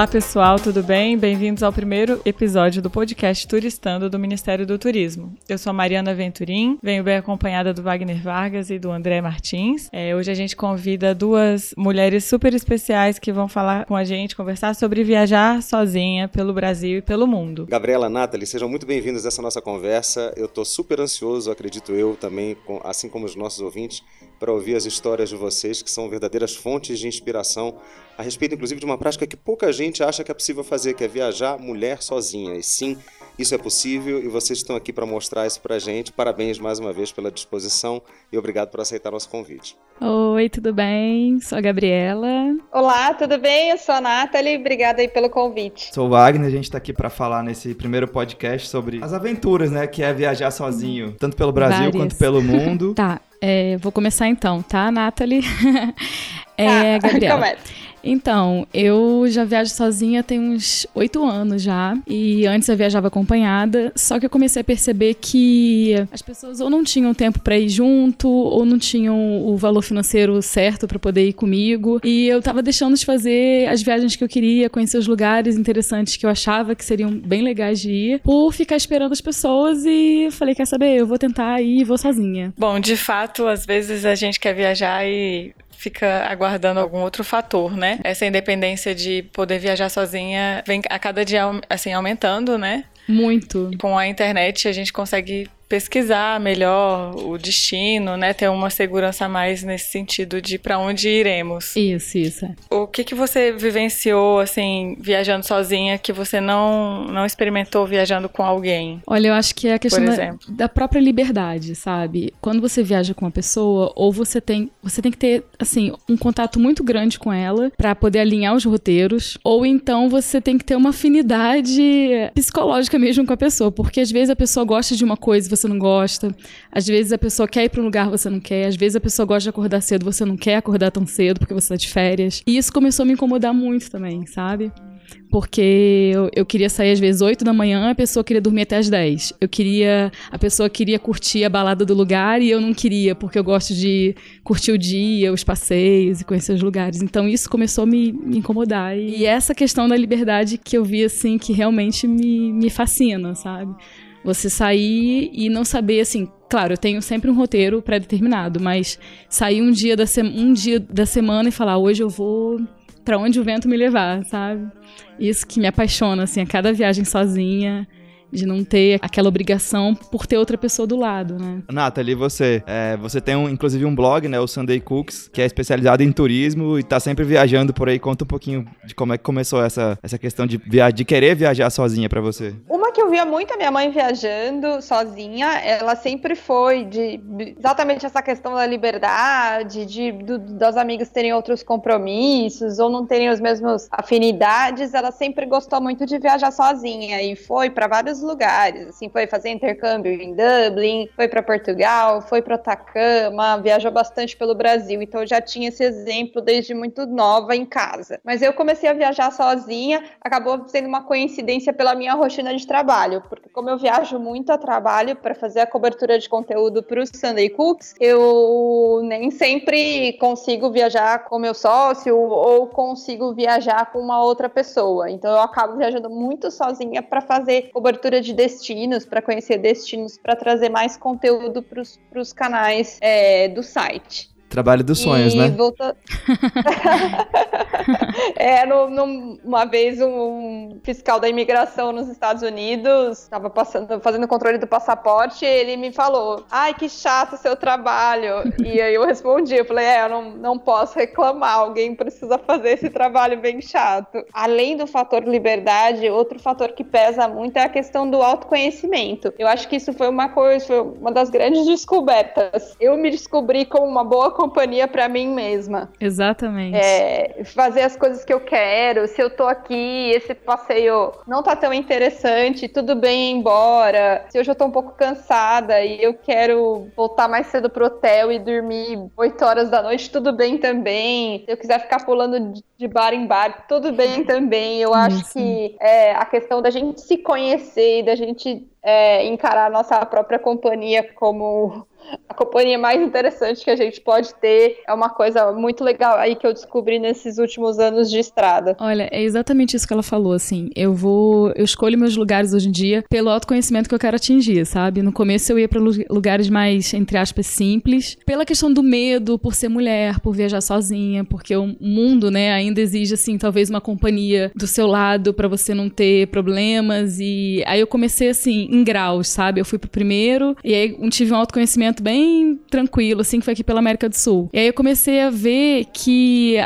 Olá pessoal, tudo bem? Bem-vindos ao primeiro episódio do podcast Turistando do Ministério do Turismo. Eu sou a Mariana Venturim, venho bem acompanhada do Wagner Vargas e do André Martins. É, hoje a gente convida duas mulheres super especiais que vão falar com a gente, conversar sobre viajar sozinha pelo Brasil e pelo mundo. Gabriela, Nathalie, sejam muito bem-vindos a essa nossa conversa. Eu estou super ansioso, acredito eu também, assim como os nossos ouvintes, para ouvir as histórias de vocês, que são verdadeiras fontes de inspiração a respeito, inclusive, de uma prática que pouca gente acha que é possível fazer, que é viajar mulher sozinha. E sim, isso é possível e vocês estão aqui para mostrar isso para a gente. Parabéns mais uma vez pela disposição e obrigado por aceitar nosso convite. Oi, tudo bem? Sou a Gabriela. Olá, tudo bem? Eu sou a Nathalie, obrigada aí pelo convite. Sou o Wagner, a gente está aqui para falar nesse primeiro podcast sobre as aventuras, né, que é viajar sozinho, tanto pelo Brasil Várias. quanto pelo mundo. tá, é, vou começar então, tá, Nathalie? é, tá, Gabriela. Começa. Então, eu já viajo sozinha tem uns oito anos já. E antes eu viajava acompanhada. Só que eu comecei a perceber que as pessoas ou não tinham tempo para ir junto, ou não tinham o valor financeiro certo para poder ir comigo. E eu tava deixando de fazer as viagens que eu queria, conhecer os lugares interessantes que eu achava que seriam bem legais de ir, por ficar esperando as pessoas. E falei: quer saber? Eu vou tentar ir e vou sozinha. Bom, de fato, às vezes a gente quer viajar e fica aguardando algum outro fator, né? Essa independência de poder viajar sozinha vem a cada dia assim aumentando, né? Muito. Com a internet a gente consegue pesquisar melhor o destino, né? Ter uma segurança a mais nesse sentido de para onde iremos. Isso, isso. O que que você vivenciou assim viajando sozinha que você não não experimentou viajando com alguém? Olha, eu acho que é a questão da, da, própria liberdade, sabe? Quando você viaja com uma pessoa, ou você tem você tem que ter assim um contato muito grande com ela para poder alinhar os roteiros, ou então você tem que ter uma afinidade psicológica mesmo com a pessoa, porque às vezes a pessoa gosta de uma coisa, você não gosta. Às vezes a pessoa quer ir para um lugar, você não quer. Às vezes a pessoa gosta de acordar cedo, você não quer acordar tão cedo porque você está de férias. E isso começou a me incomodar muito também, sabe? Porque eu, eu, queria sair às vezes 8 da manhã, a pessoa queria dormir até as 10. Eu queria. A pessoa queria curtir a balada do lugar e eu não queria, porque eu gosto de curtir o dia, os passeios e conhecer os lugares. Então isso começou a me, me incomodar. E essa questão da liberdade que eu vi, assim, que realmente me, me fascina, sabe? Você sair e não saber, assim, claro, eu tenho sempre um roteiro pré-determinado, mas sair um dia da, um dia da semana e falar, hoje eu vou para onde o vento me levar, sabe? Isso que me apaixona, assim, a cada viagem sozinha de não ter aquela obrigação por ter outra pessoa do lado, né? Nathalie, você, é, você tem um, inclusive um blog, né, o Sunday Cooks, que é especializado em turismo e tá sempre viajando por aí. Conta um pouquinho de como é que começou essa, essa questão de, via de querer viajar sozinha para você. Uma que eu via muito a minha mãe viajando sozinha, ela sempre foi de exatamente essa questão da liberdade, de do, dos amigos terem outros compromissos ou não terem os mesmos afinidades, ela sempre gostou muito de viajar sozinha e foi para vários lugares, assim, foi fazer intercâmbio em Dublin, foi para Portugal, foi para Atacama, viajou bastante pelo Brasil, então eu já tinha esse exemplo desde muito nova em casa. Mas eu comecei a viajar sozinha, acabou sendo uma coincidência pela minha rotina de trabalho, porque como eu viajo muito a trabalho para fazer a cobertura de conteúdo para o Sunday Cooks, eu nem sempre consigo viajar com meu sócio ou consigo viajar com uma outra pessoa. Então eu acabo viajando muito sozinha para fazer cobertura de destinos, para conhecer destinos, para trazer mais conteúdo para os canais é, do site. Trabalho dos sonhos, e né? Volta... é, no, no, uma vez um fiscal da imigração nos Estados Unidos estava passando, fazendo controle do passaporte e ele me falou: Ai, que chato seu trabalho. e aí eu respondi, eu falei, é, eu não, não posso reclamar, alguém precisa fazer esse trabalho bem chato. Além do fator liberdade, outro fator que pesa muito é a questão do autoconhecimento. Eu acho que isso foi uma coisa, foi uma das grandes descobertas. Eu me descobri como uma boa companhia para mim mesma. Exatamente. É, fazer as coisas que eu quero. Se eu tô aqui, esse passeio não tá tão interessante, tudo bem ir embora. Se hoje eu tô um pouco cansada e eu quero voltar mais cedo pro hotel e dormir 8 horas da noite, tudo bem também. Se eu quiser ficar pulando de bar em bar, tudo bem também. Eu acho que é, a questão da gente se conhecer e da gente é, encarar a nossa própria companhia como a companhia mais interessante que a gente pode ter. É uma coisa muito legal aí que eu descobri nesses últimos anos de estrada. Olha, é exatamente isso que ela falou, assim. Eu vou, eu escolho meus lugares hoje em dia pelo autoconhecimento que eu quero atingir, sabe? No começo eu ia para lugares mais, entre aspas, simples, pela questão do medo, por ser mulher, por viajar sozinha, porque o mundo, né, ainda exige, assim, talvez uma companhia do seu lado para você não ter problemas. E aí eu comecei, assim, em graus, sabe? Eu fui pro primeiro, e aí tive um autoconhecimento bem tranquilo, assim, que foi aqui pela América do Sul. E aí eu comecei a ver que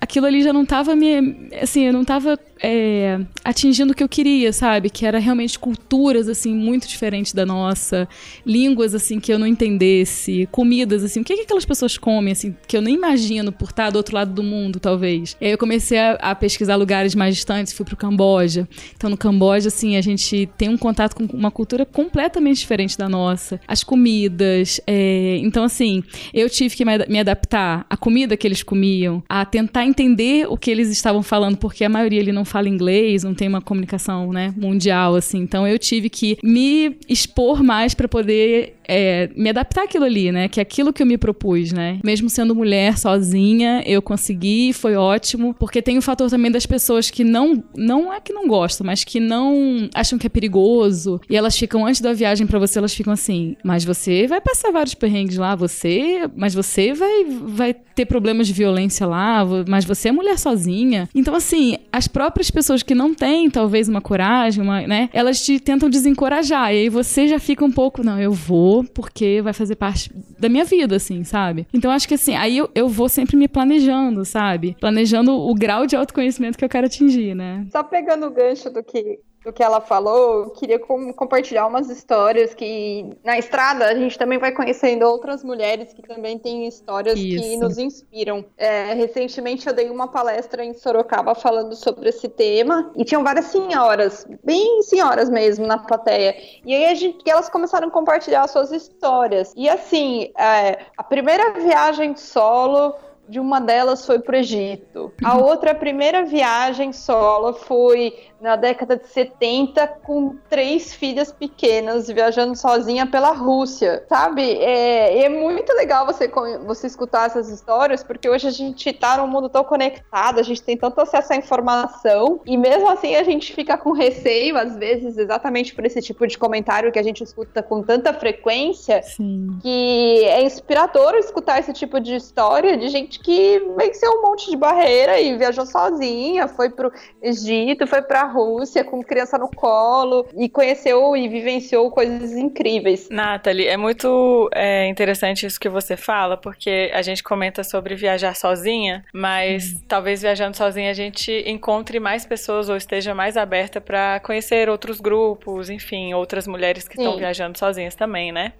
aquilo ali já não tava me. Assim, eu não tava é, atingindo o que eu queria, sabe? Que era realmente culturas, assim, muito diferentes da nossa, línguas, assim, que eu não entendesse, comidas, assim, o que, é que aquelas pessoas comem, assim, que eu nem imagino por estar do outro lado do mundo, talvez. E aí eu comecei a, a pesquisar lugares mais distantes, fui pro Camboja. Então, no Camboja, assim, a gente tem um contato com uma cultura completamente diferente da nossa. As comidas, é, então, assim, eu tive que me adaptar à comida que eles comiam, a tentar entender o que eles estavam falando, porque a maioria ali não fala inglês, não tem uma comunicação, né, mundial, assim. Então eu tive que me expor mais para poder é, me adaptar àquilo ali, né? Que é aquilo que eu me propus, né? Mesmo sendo mulher sozinha, eu consegui, foi ótimo. Porque tem o fator também das pessoas que não, não é que não gostam, mas que não acham que é perigoso. E elas ficam, antes da viagem para você, elas ficam assim: mas você vai passar vários perrengues lá, você, mas você vai, vai ter problemas de violência lá, mas você é mulher sozinha. Então, assim, as próprias pessoas que não têm, talvez, uma coragem, uma, né? Elas te tentam desencorajar. E aí você já fica um pouco, não, eu vou porque vai fazer parte da minha vida, assim, sabe? Então acho que assim, aí eu, eu vou sempre me planejando, sabe? Planejando o grau de autoconhecimento que eu quero atingir, né? Só pegando o gancho do que do que ela falou, eu queria com, compartilhar umas histórias que na estrada a gente também vai conhecendo outras mulheres que também têm histórias Isso. que nos inspiram. É, recentemente eu dei uma palestra em Sorocaba falando sobre esse tema e tinham várias senhoras, bem senhoras mesmo na plateia. E aí a gente, elas começaram a compartilhar suas histórias. E assim, é, a primeira viagem solo de uma delas foi para o Egito. A outra, a primeira viagem solo foi na década de 70 com três filhas pequenas viajando sozinha pela Rússia, sabe? É, é muito legal você, você escutar essas histórias, porque hoje a gente está num mundo tão conectado, a gente tem tanto acesso à informação, e mesmo assim a gente fica com receio, às vezes, exatamente por esse tipo de comentário que a gente escuta com tanta frequência, Sim. que é inspirador escutar esse tipo de história de gente que venceu um monte de barreira e viajou sozinha, foi pro Egito, foi pra Rússia com criança no colo e conheceu e vivenciou coisas incríveis. Nathalie, é muito é, interessante isso que você fala, porque a gente comenta sobre viajar sozinha, mas hum. talvez viajando sozinha a gente encontre mais pessoas ou esteja mais aberta para conhecer outros grupos, enfim, outras mulheres que estão viajando sozinhas também, né?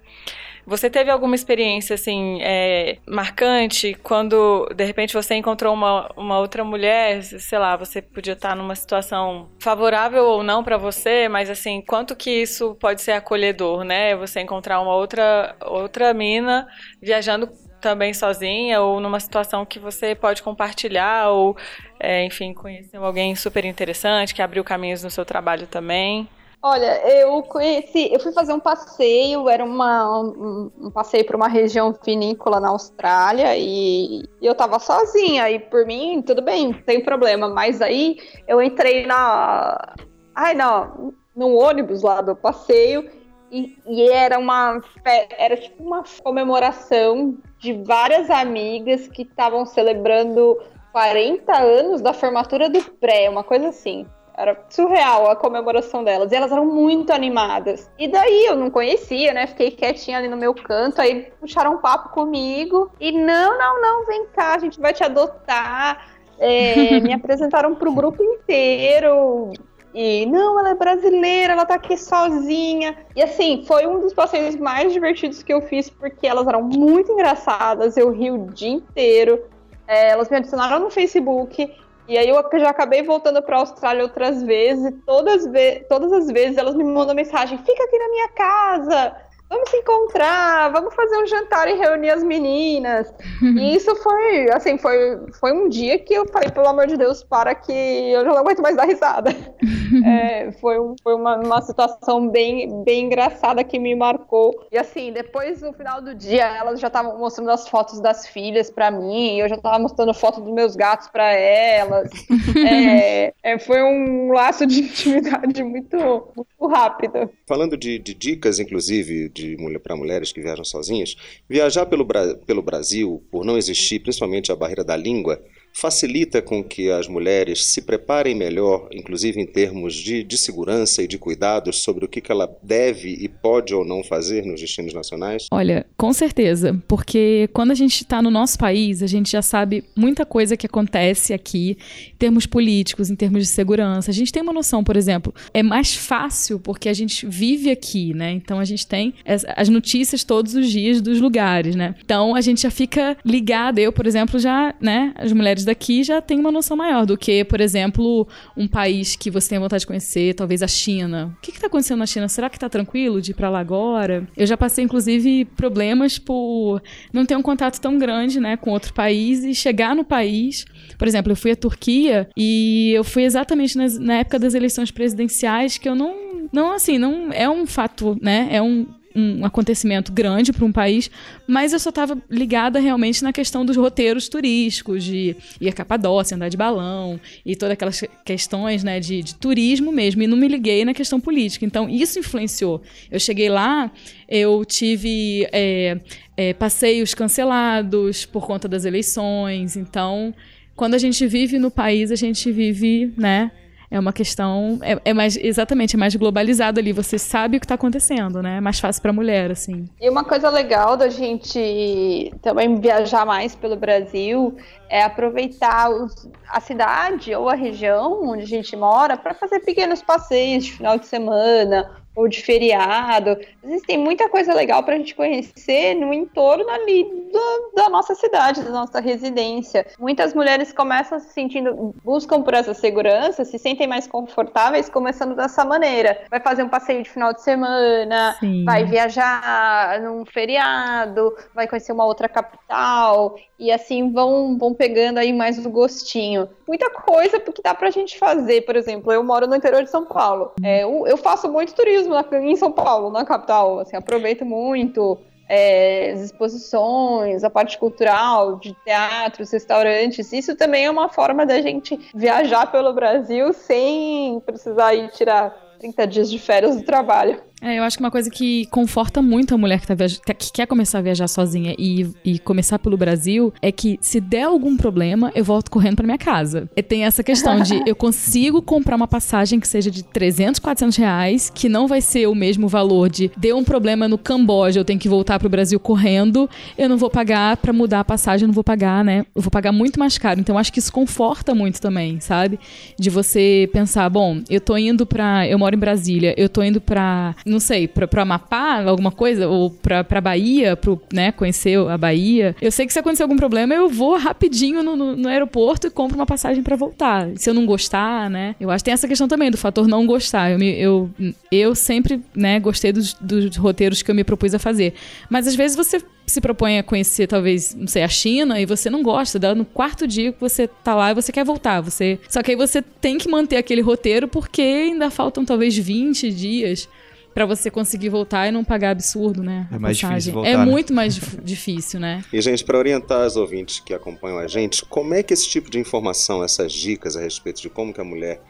Você teve alguma experiência, assim, é, marcante quando, de repente, você encontrou uma, uma outra mulher, sei lá, você podia estar numa situação favorável ou não para você, mas, assim, quanto que isso pode ser acolhedor, né? Você encontrar uma outra, outra mina viajando também sozinha ou numa situação que você pode compartilhar ou, é, enfim, conhecer alguém super interessante que abriu caminhos no seu trabalho também. Olha, eu conheci, eu fui fazer um passeio, era uma, um, um passeio para uma região vinícola na Austrália e eu tava sozinha e por mim tudo bem, não tem problema, mas aí eu entrei na, ai não, no ônibus lá do passeio e, e era uma, era tipo uma comemoração de várias amigas que estavam celebrando 40 anos da formatura do pré, uma coisa assim. Era surreal a comemoração delas. E elas eram muito animadas. E daí eu não conhecia, né? Fiquei quietinha ali no meu canto. Aí puxaram um papo comigo. E não, não, não, vem cá, a gente vai te adotar. É, me apresentaram pro grupo inteiro. E não, ela é brasileira, ela tá aqui sozinha. E assim, foi um dos passeios mais divertidos que eu fiz, porque elas eram muito engraçadas. Eu ri o dia inteiro. É, elas me adicionaram no Facebook. E aí eu já acabei voltando para a Austrália outras vezes, e todas, ve todas as vezes elas me mandam mensagem: fica aqui na minha casa, vamos se encontrar, vamos fazer um jantar e reunir as meninas. e isso foi, assim, foi, foi um dia que eu falei, pelo amor de Deus, para que eu já não aguento mais dar risada. é, foi foi uma, uma situação bem, bem engraçada que me marcou. E assim, depois no final do dia, elas já estavam mostrando as fotos das filhas para mim, eu já estava mostrando foto dos meus gatos para elas. é, é, foi um laço de intimidade muito, muito rápido. Falando de, de dicas, inclusive, de mulher, para mulheres que viajam sozinhas, viajar pelo, pelo Brasil, por não existir principalmente a barreira da língua, facilita com que as mulheres se preparem melhor, inclusive em termos de, de segurança e de cuidados sobre o que, que ela deve e pode ou não fazer nos destinos nacionais? Olha, com certeza, porque quando a gente está no nosso país, a gente já sabe muita coisa que acontece aqui, em termos políticos, em termos de segurança. A gente tem uma noção, por exemplo, é mais fácil porque a gente vive aqui, né? Então a gente tem as notícias todos os dias dos lugares, né? Então a gente já fica ligada. Eu, por exemplo, já, né? As mulheres daqui já têm uma noção maior do que, por exemplo, um país que você tem vontade de conhecer, talvez a China. O que está acontecendo na China? Será que está tranquilo de ir para lá agora? Eu já passei, inclusive, problemas por não ter um contato tão grande né, com outro país e chegar no país. Por exemplo, eu fui à Turquia e eu fui exatamente nas, na época das eleições presidenciais que eu não. Não, assim, não é um fato, né? É um um acontecimento grande para um país, mas eu só estava ligada realmente na questão dos roteiros turísticos, de ir a Capadócia, andar de balão e todas aquelas questões né, de, de turismo mesmo, e não me liguei na questão política. Então, isso influenciou. Eu cheguei lá, eu tive é, é, passeios cancelados por conta das eleições, então. Quando a gente vive no país, a gente vive, né, é uma questão. É, é, mais. Exatamente, é mais globalizado ali. Você sabe o que está acontecendo, né? É mais fácil para a mulher, assim. E uma coisa legal da gente também viajar mais pelo Brasil é aproveitar os, a cidade ou a região onde a gente mora para fazer pequenos passeios de final de semana ou de feriado. Existem muita coisa legal para a gente conhecer no entorno ali do, da nossa cidade, da nossa residência. Muitas mulheres começam se sentindo, buscam por essa segurança, se sentem mais confortáveis começando dessa maneira. Vai fazer um passeio de final de semana, Sim. vai viajar num feriado, vai conhecer uma outra capital e assim vão, vão pegando aí mais o gostinho. Muita coisa que dá pra gente fazer, por exemplo, eu moro no interior de São Paulo. É, eu faço muito turismo em São Paulo, na capital, assim, aproveito muito. É, as exposições, a parte cultural, de teatros, restaurantes, isso também é uma forma da gente viajar pelo Brasil sem precisar ir tirar 30 dias de férias do trabalho. É, eu acho que uma coisa que conforta muito a mulher que, tá viaja... que quer começar a viajar sozinha e, e começar pelo Brasil é que se der algum problema, eu volto correndo para minha casa. E tem essa questão de eu consigo comprar uma passagem que seja de 300, 400 reais, que não vai ser o mesmo valor de deu um problema no Camboja, eu tenho que voltar pro Brasil correndo, eu não vou pagar para mudar a passagem, eu não vou pagar, né? Eu vou pagar muito mais caro. Então acho que isso conforta muito também, sabe? De você pensar, bom, eu tô indo pra. Eu moro em Brasília, eu tô indo pra não sei, pra, Amapá, alguma coisa, ou pra, pra Bahia, pro, né, conhecer a Bahia. Eu sei que se acontecer algum problema, eu vou rapidinho no, no, no aeroporto e compro uma passagem para voltar. Se eu não gostar, né? Eu acho que tem essa questão também do fator não gostar. Eu, me, eu, eu sempre, né, gostei dos, dos roteiros que eu me propus a fazer. Mas às vezes você se propõe a conhecer, talvez, não sei, a China e você não gosta, dá no quarto dia que você tá lá e você quer voltar. Você... Só que aí você tem que manter aquele roteiro porque ainda faltam talvez 20 dias para você conseguir voltar e não pagar absurdo, né? É mais passagem. difícil voltar, É né? muito mais difícil, né? E, gente, para orientar os ouvintes que acompanham a gente, como é que esse tipo de informação, essas dicas a respeito de como que a mulher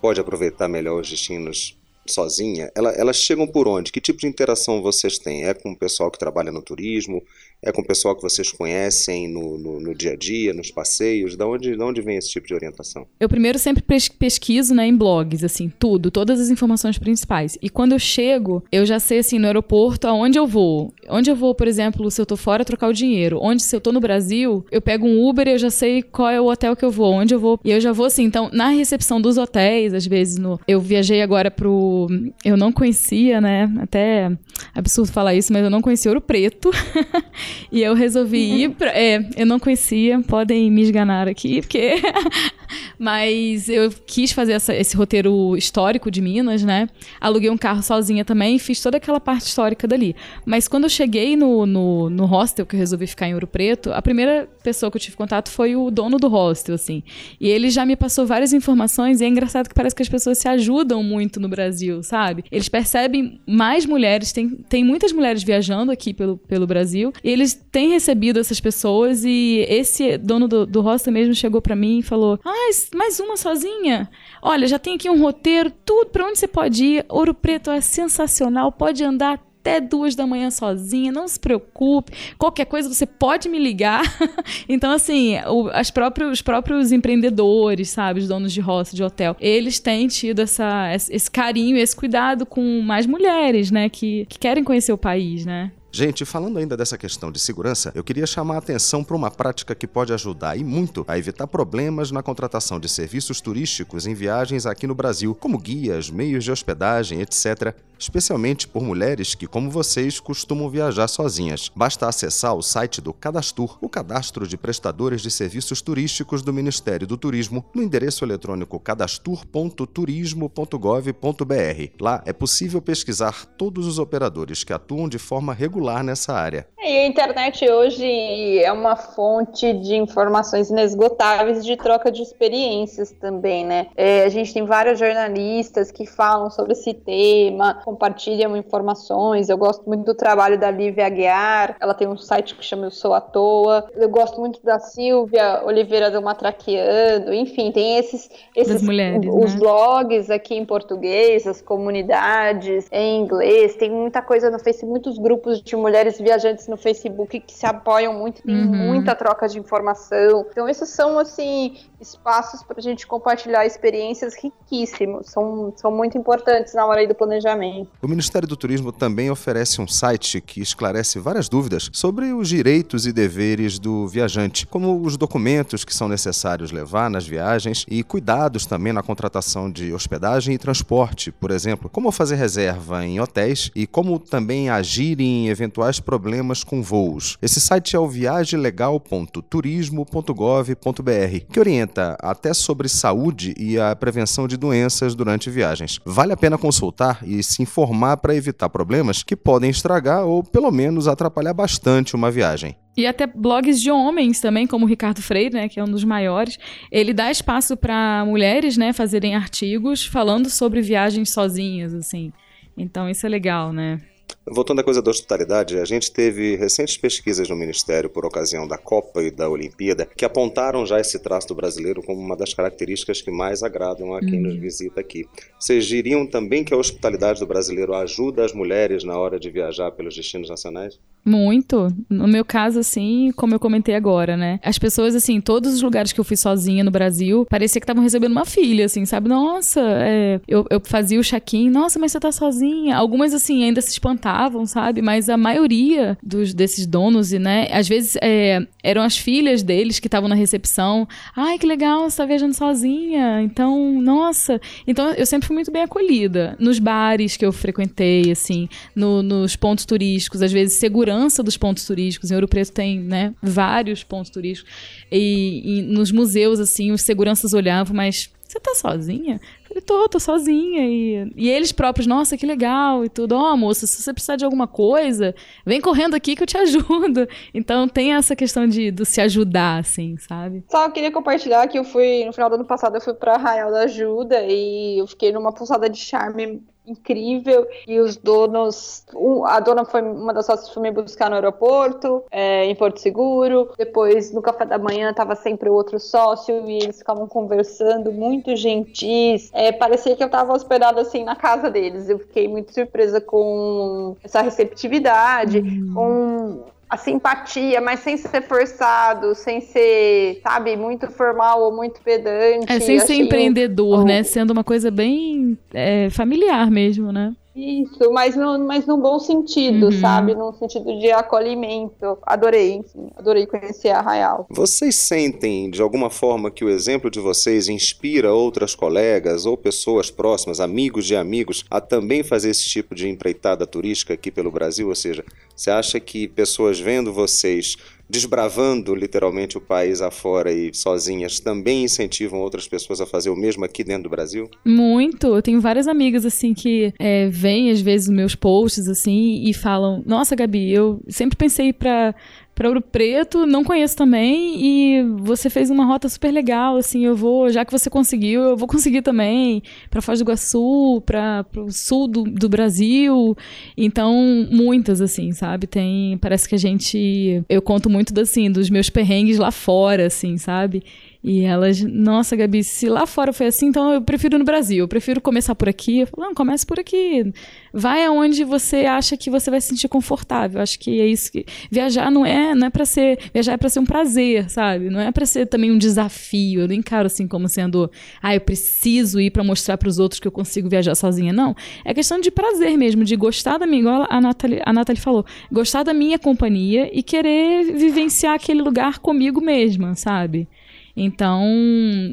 pode aproveitar melhor os destinos sozinha, ela, elas chegam por onde? Que tipo de interação vocês têm? É com o pessoal que trabalha no turismo? É com o pessoal que vocês conhecem no, no, no dia a dia, nos passeios? Da onde, da onde vem esse tipo de orientação? Eu primeiro sempre pesquiso né, em blogs, assim, tudo, todas as informações principais. E quando eu chego, eu já sei, assim, no aeroporto, aonde eu vou. Onde eu vou, por exemplo, se eu tô fora, trocar o dinheiro. Onde, se eu tô no Brasil, eu pego um Uber e eu já sei qual é o hotel que eu vou, onde eu vou. E eu já vou, assim, então, na recepção dos hotéis, às vezes, no... eu viajei agora pro eu não conhecia, né? Até absurdo falar isso, mas eu não conhecia Ouro Preto. e eu resolvi ir pra, É, eu não conhecia, podem me esganar aqui, porque. mas eu quis fazer essa, esse roteiro histórico de Minas, né? Aluguei um carro sozinha também e fiz toda aquela parte histórica dali. Mas quando eu cheguei no, no, no hostel, que eu resolvi ficar em Ouro Preto, a primeira pessoa que eu tive contato foi o dono do hostel, assim. E ele já me passou várias informações e é engraçado que parece que as pessoas se ajudam muito no Brasil, sabe? Eles percebem mais mulheres, tem, tem muitas mulheres viajando aqui pelo, pelo Brasil, e eles têm recebido essas pessoas e esse dono do, do hostel mesmo chegou para mim e falou: Ah, mais uma sozinha? Olha, já tem aqui um roteiro, tudo para onde você pode ir. Ouro Preto é sensacional, pode andar até duas da manhã sozinha, não se preocupe. Qualquer coisa você pode me ligar. então, assim, o, as próprios, os próprios empreendedores, sabe, os donos de roça, de hotel, eles têm tido essa, esse carinho, esse cuidado com mais mulheres, né, que, que querem conhecer o país, né? Gente, falando ainda dessa questão de segurança, eu queria chamar a atenção para uma prática que pode ajudar e muito a evitar problemas na contratação de serviços turísticos em viagens aqui no Brasil, como guias, meios de hospedagem, etc especialmente por mulheres que, como vocês, costumam viajar sozinhas. Basta acessar o site do Cadastur, o cadastro de prestadores de serviços turísticos do Ministério do Turismo, no endereço eletrônico cadastur.turismo.gov.br. Lá é possível pesquisar todos os operadores que atuam de forma regular nessa área. E a internet hoje é uma fonte de informações inesgotáveis de troca de experiências também, né? É, a gente tem vários jornalistas que falam sobre esse tema, compartilham informações. Eu gosto muito do trabalho da Lívia Aguiar, ela tem um site que chama Eu Sou à Toa. Eu gosto muito da Silvia Oliveira do Matraqueando, enfim, tem esses, esses mulheres, os né? blogs aqui em português, as comunidades em inglês, tem muita coisa no Facebook, muitos grupos de mulheres viajantes no Facebook que se apoiam muito, tem uhum. muita troca de informação. Então, esses são, assim, espaços para a gente compartilhar experiências riquíssimos, são, são muito importantes na hora do planejamento. O Ministério do Turismo também oferece um site que esclarece várias dúvidas sobre os direitos e deveres do viajante, como os documentos que são necessários levar nas viagens e cuidados também na contratação de hospedagem e transporte, por exemplo, como fazer reserva em hotéis e como também agir em eventuais problemas com voos. Esse site é o viagelegal.turismo.gov.br, que orienta até sobre saúde e a prevenção de doenças durante viagens. Vale a pena consultar e se informar para evitar problemas que podem estragar ou pelo menos atrapalhar bastante uma viagem. E até blogs de homens também, como o Ricardo Freire, né, que é um dos maiores. Ele dá espaço para mulheres, né, fazerem artigos falando sobre viagens sozinhas, assim. Então isso é legal, né? Voltando à coisa da hospitalidade, a gente teve recentes pesquisas no Ministério por ocasião da Copa e da Olimpíada que apontaram já esse traço do brasileiro como uma das características que mais agradam a quem uhum. nos visita aqui. Vocês diriam também que a hospitalidade do brasileiro ajuda as mulheres na hora de viajar pelos destinos nacionais? Muito. No meu caso, assim, como eu comentei agora, né? As pessoas, assim, todos os lugares que eu fui sozinha no Brasil, parecia que estavam recebendo uma filha, assim, sabe? Nossa, é... eu, eu fazia o check-in, nossa, mas você tá sozinha. Algumas, assim, ainda se espantavam, sabe? Mas a maioria dos, desses donos, né? Às vezes é, eram as filhas deles que estavam na recepção. Ai, que legal, você tá viajando sozinha. Então, nossa. Então, eu sempre fui muito bem acolhida. Nos bares que eu frequentei, assim, no, nos pontos turísticos, às vezes segura segurança dos pontos turísticos. Em Ouro Preto tem, né, vários pontos turísticos. E, e nos museus, assim, os seguranças olhavam, mas você tá sozinha? Falei, tô, tô sozinha. E, e eles próprios, nossa, que legal e tudo. Ó, oh, moça, se você precisar de alguma coisa, vem correndo aqui que eu te ajudo. Então tem essa questão de, de se ajudar, assim, sabe? Só queria compartilhar que eu fui, no final do ano passado, eu fui pra Arraial da Ajuda e eu fiquei numa pousada de charme incrível e os donos, a dona foi uma das sócias foi me buscar no aeroporto, é, em Porto Seguro. Depois no café da manhã tava sempre o outro sócio e eles ficavam conversando, muito gentis. É, parecia que eu tava hospedada assim na casa deles. Eu fiquei muito surpresa com essa receptividade, uhum. com a simpatia, mas sem ser forçado, sem ser, sabe, muito formal ou muito pedante. É, sem ser empreendedor, né? Sendo uma coisa bem é, familiar mesmo, né? Isso, mas, no, mas num bom sentido, uhum. sabe? Num sentido de acolhimento. Adorei, enfim, adorei conhecer a Arraial. Vocês sentem, de alguma forma, que o exemplo de vocês inspira outras colegas ou pessoas próximas, amigos de amigos, a também fazer esse tipo de empreitada turística aqui pelo Brasil? Ou seja, você acha que pessoas vendo vocês desbravando literalmente o país afora e sozinhas, também incentivam outras pessoas a fazer o mesmo aqui dentro do Brasil? Muito. Eu tenho várias amigas, assim, que é, veem às vezes os meus posts, assim, e falam: Nossa, Gabi, eu sempre pensei para para Ouro Preto, não conheço também, e você fez uma rota super legal, assim, eu vou, já que você conseguiu, eu vou conseguir também, para Foz do Iguaçu, para o sul do, do Brasil, então, muitas, assim, sabe, tem, parece que a gente, eu conto muito, assim, dos meus perrengues lá fora, assim, sabe, e elas, nossa, Gabi, se lá fora foi assim, então eu prefiro no Brasil. Eu prefiro começar por aqui. Eu falo, não, comece por aqui. Vai aonde você acha que você vai se sentir confortável. Acho que é isso que viajar não é, não é para ser, viajar é para ser um prazer, sabe? Não é para ser também um desafio. Eu não encaro assim como sendo, ah, eu preciso ir para mostrar para os outros que eu consigo viajar sozinha. Não, é questão de prazer mesmo, de gostar da minha, igual a Nathalie, a Nathalie falou, gostar da minha companhia e querer vivenciar aquele lugar comigo mesma, sabe? Então,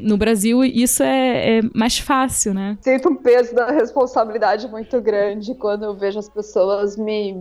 no Brasil, isso é, é, mais fácil, né? Sinto um peso da responsabilidade muito grande quando eu vejo as pessoas me,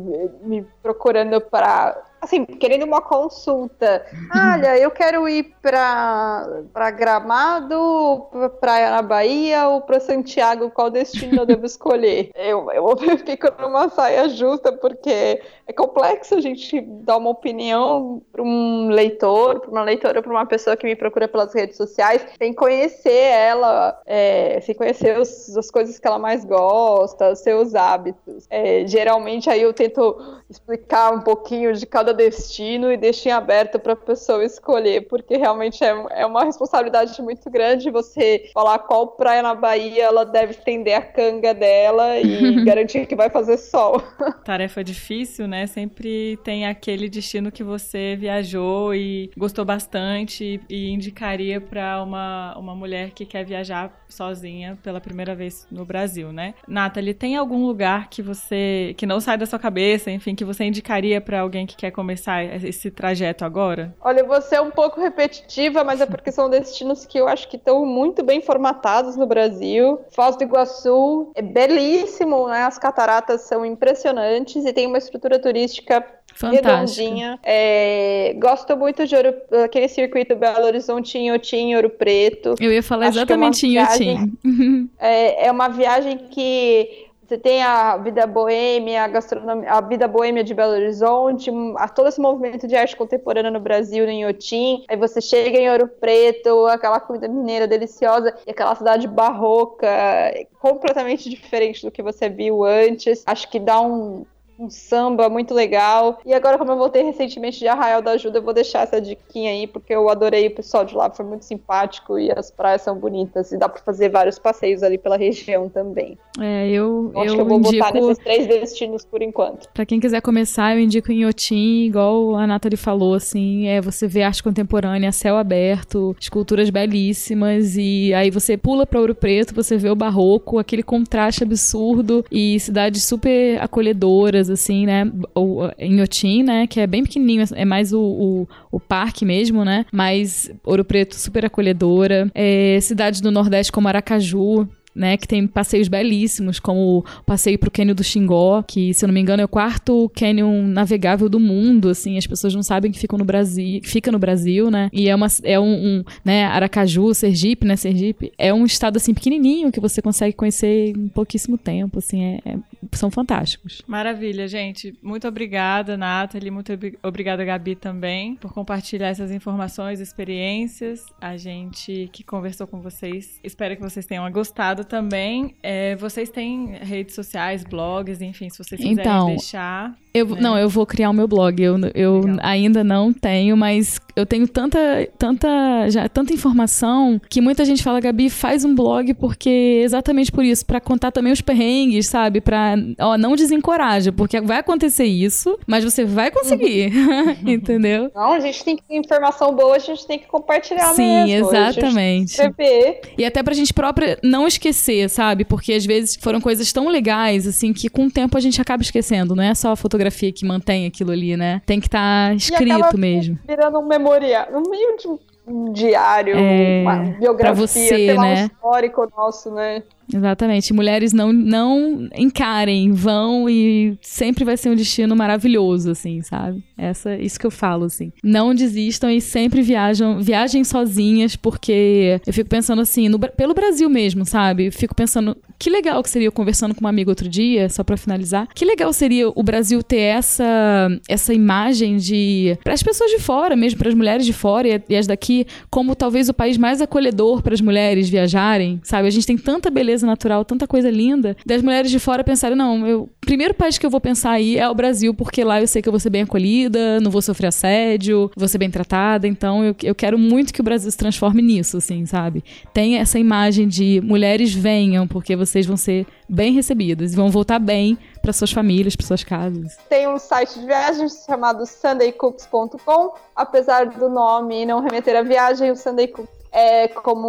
me procurando para assim, querendo uma consulta. Olha, eu quero ir para Gramado, para Praia na Bahia ou para Santiago, qual destino eu devo escolher? Eu, eu fico numa saia justa, porque é complexo a gente dar uma opinião para um leitor, para uma leitora, para uma pessoa que me procura pelas redes sociais, sem conhecer ela, é, sem conhecer os, as coisas que ela mais gosta, os seus hábitos. É, geralmente aí eu tento explicar um pouquinho de cada destino e deixem aberto para a pessoa escolher, porque realmente é, é uma responsabilidade muito grande você falar qual praia na Bahia ela deve estender a canga dela e garantir que vai fazer sol. Tarefa difícil, né? Sempre tem aquele destino que você viajou e gostou bastante e indicaria para uma, uma mulher que quer viajar sozinha pela primeira vez no Brasil, né? Nathalie, tem algum lugar que você que não sai da sua cabeça, enfim, que você indicaria para alguém que quer começar esse trajeto agora? Olha, eu vou ser um pouco repetitiva, mas é porque são destinos que eu acho que estão muito bem formatados no Brasil. Foz do Iguaçu é belíssimo, né? As cataratas são impressionantes e tem uma estrutura turística redondinha. É, gosto muito de Ouro, aquele circuito Belo Horizonte, Inhotim, Ouro Preto. Eu ia falar Acho exatamente é Inhotim. É, é uma viagem que você tem a vida boêmia, a gastronomia, a vida boêmia de Belo Horizonte, a, todo esse movimento de arte contemporânea no Brasil, no Inhotim. Aí você chega em Ouro Preto, aquela comida mineira deliciosa e aquela cidade barroca, completamente diferente do que você viu antes. Acho que dá um, um samba muito legal. E agora, como eu voltei recentemente de Arraial da Ajuda, eu vou deixar essa diquinha aí, porque eu adorei o pessoal de lá, foi muito simpático e as praias são bonitas e dá para fazer vários passeios ali pela região também. É, eu, eu acho eu que eu vou indico... botar nesses três destinos por enquanto. Para quem quiser começar, eu indico em Inhotim, igual a Nathalie falou, assim, é você vê arte contemporânea, céu aberto, esculturas belíssimas e aí você pula para Ouro Preto, você vê o barroco, aquele contraste absurdo e cidades super acolhedoras assim, né? Ou, em Otim, né? Que é bem pequenininho, é mais o, o, o parque mesmo, né? Mas Ouro Preto super acolhedora. É, cidades do Nordeste como Aracaju, né, que tem passeios belíssimos, como o passeio pro Cânion do Xingó, que, se eu não me engano, é o quarto cânion navegável do mundo, assim, as pessoas não sabem que ficam no Brasil, fica no Brasil, né, e é, uma, é um, um, né, Aracaju, Sergipe, né, Sergipe, é um estado, assim, pequenininho, que você consegue conhecer em pouquíssimo tempo, assim, é, é, são fantásticos. Maravilha, gente. Muito obrigada, Nathalie, muito obrigada, Gabi, também, por compartilhar essas informações, experiências, a gente que conversou com vocês, espero que vocês tenham gostado também. É, vocês têm redes sociais, blogs, enfim, se vocês quiserem então, deixar. Eu, né? Não, eu vou criar o meu blog. Eu, eu ainda não tenho, mas eu tenho tanta, tanta, já, tanta informação que muita gente fala, Gabi, faz um blog porque exatamente por isso, para contar também os perrengues, sabe? Pra, ó, não desencoraja, porque vai acontecer isso, mas você vai conseguir, entendeu? Não, a gente tem que ter informação boa, a gente tem que compartilhar Sim, mesmo. exatamente. E até pra gente própria não esquecer, sabe? Porque às vezes foram coisas tão legais, assim, que com o tempo a gente acaba esquecendo. Não é só a fotografia que mantém aquilo ali, né? Tem que estar tá escrito mesmo. Virando um memorial, no meio de um diário, é, uma biografia, você, sei lá, né? um histórico nosso, né? Exatamente. Mulheres não, não encarem, vão e sempre vai ser um destino maravilhoso, assim, sabe? Essa, isso que eu falo, assim. Não desistam e sempre viajam, viajem sozinhas, porque eu fico pensando assim, no, pelo Brasil mesmo, sabe? Eu fico pensando, que legal que seria conversando com uma amiga outro dia, só para finalizar. Que legal seria o Brasil ter essa, essa imagem de. para as pessoas de fora, mesmo para as mulheres de fora e, e as daqui, como talvez o país mais acolhedor para as mulheres viajarem, sabe? A gente tem tanta beleza beleza natural, tanta coisa linda, das mulheres de fora pensarem, não, eu, primeiro país que eu vou pensar aí é o Brasil, porque lá eu sei que eu vou ser bem acolhida, não vou sofrer assédio, vou ser bem tratada, então eu, eu quero muito que o Brasil se transforme nisso, assim, sabe? Tem essa imagem de mulheres venham, porque vocês vão ser bem recebidas e vão voltar bem para suas famílias, para suas casas. Tem um site de viagens chamado sundaycooks.com. Apesar do nome não remeter à viagem, o Sunday Cooks é como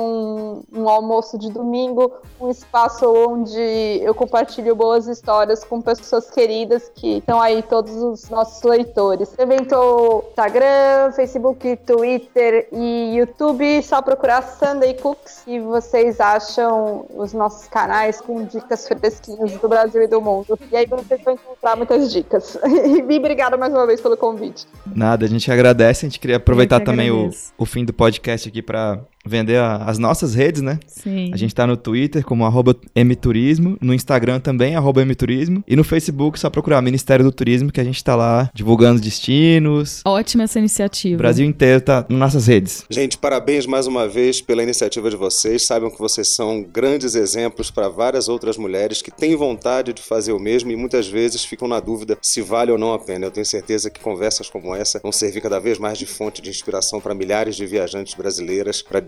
um, um, almoço de domingo, um espaço onde eu compartilho boas histórias com pessoas queridas que estão aí, todos os nossos leitores. Evento Instagram, Facebook, Twitter e YouTube, só procurar Sunday Cooks e vocês acham os nossos canais com dicas fresquinhas do Brasil e do mundo. E aí vocês vão encontrar muitas dicas. E obrigada mais uma vez pelo convite. Nada, a gente agradece, a gente queria aproveitar também o, o fim do podcast aqui para vender a, as nossas redes, né? Sim. A gente tá no Twitter como arroba mturismo, no Instagram também, arroba mturismo, e no Facebook só procurar Ministério do Turismo, que a gente tá lá divulgando destinos. Ótima essa iniciativa. O Brasil inteiro tá nas nossas redes. Gente, parabéns mais uma vez pela iniciativa de vocês. Saibam que vocês são grandes exemplos para várias outras mulheres que têm vontade de fazer o mesmo e muitas vezes ficam na dúvida se vale ou não a pena. Eu tenho certeza que conversas como essa vão servir cada vez mais de fonte de inspiração para milhares de viajantes brasileiras, para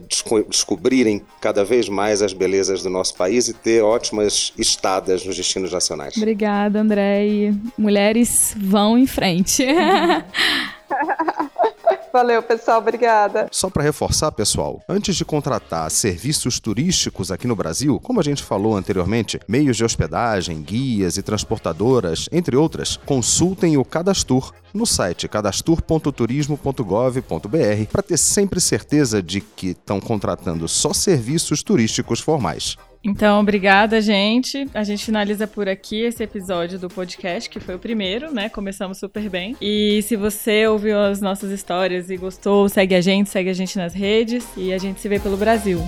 descobrirem cada vez mais as belezas do nosso país e ter ótimas estadas nos destinos nacionais. Obrigada, André. Mulheres vão em frente. Valeu, pessoal, obrigada. Só para reforçar, pessoal, antes de contratar serviços turísticos aqui no Brasil, como a gente falou anteriormente, meios de hospedagem, guias e transportadoras, entre outras, consultem o Cadastur no site cadastur.turismo.gov.br para ter sempre certeza de que estão contratando só serviços turísticos formais. Então, obrigada, gente. A gente finaliza por aqui esse episódio do podcast, que foi o primeiro, né? Começamos super bem. E se você ouviu as nossas histórias e gostou, segue a gente, segue a gente nas redes e a gente se vê pelo Brasil.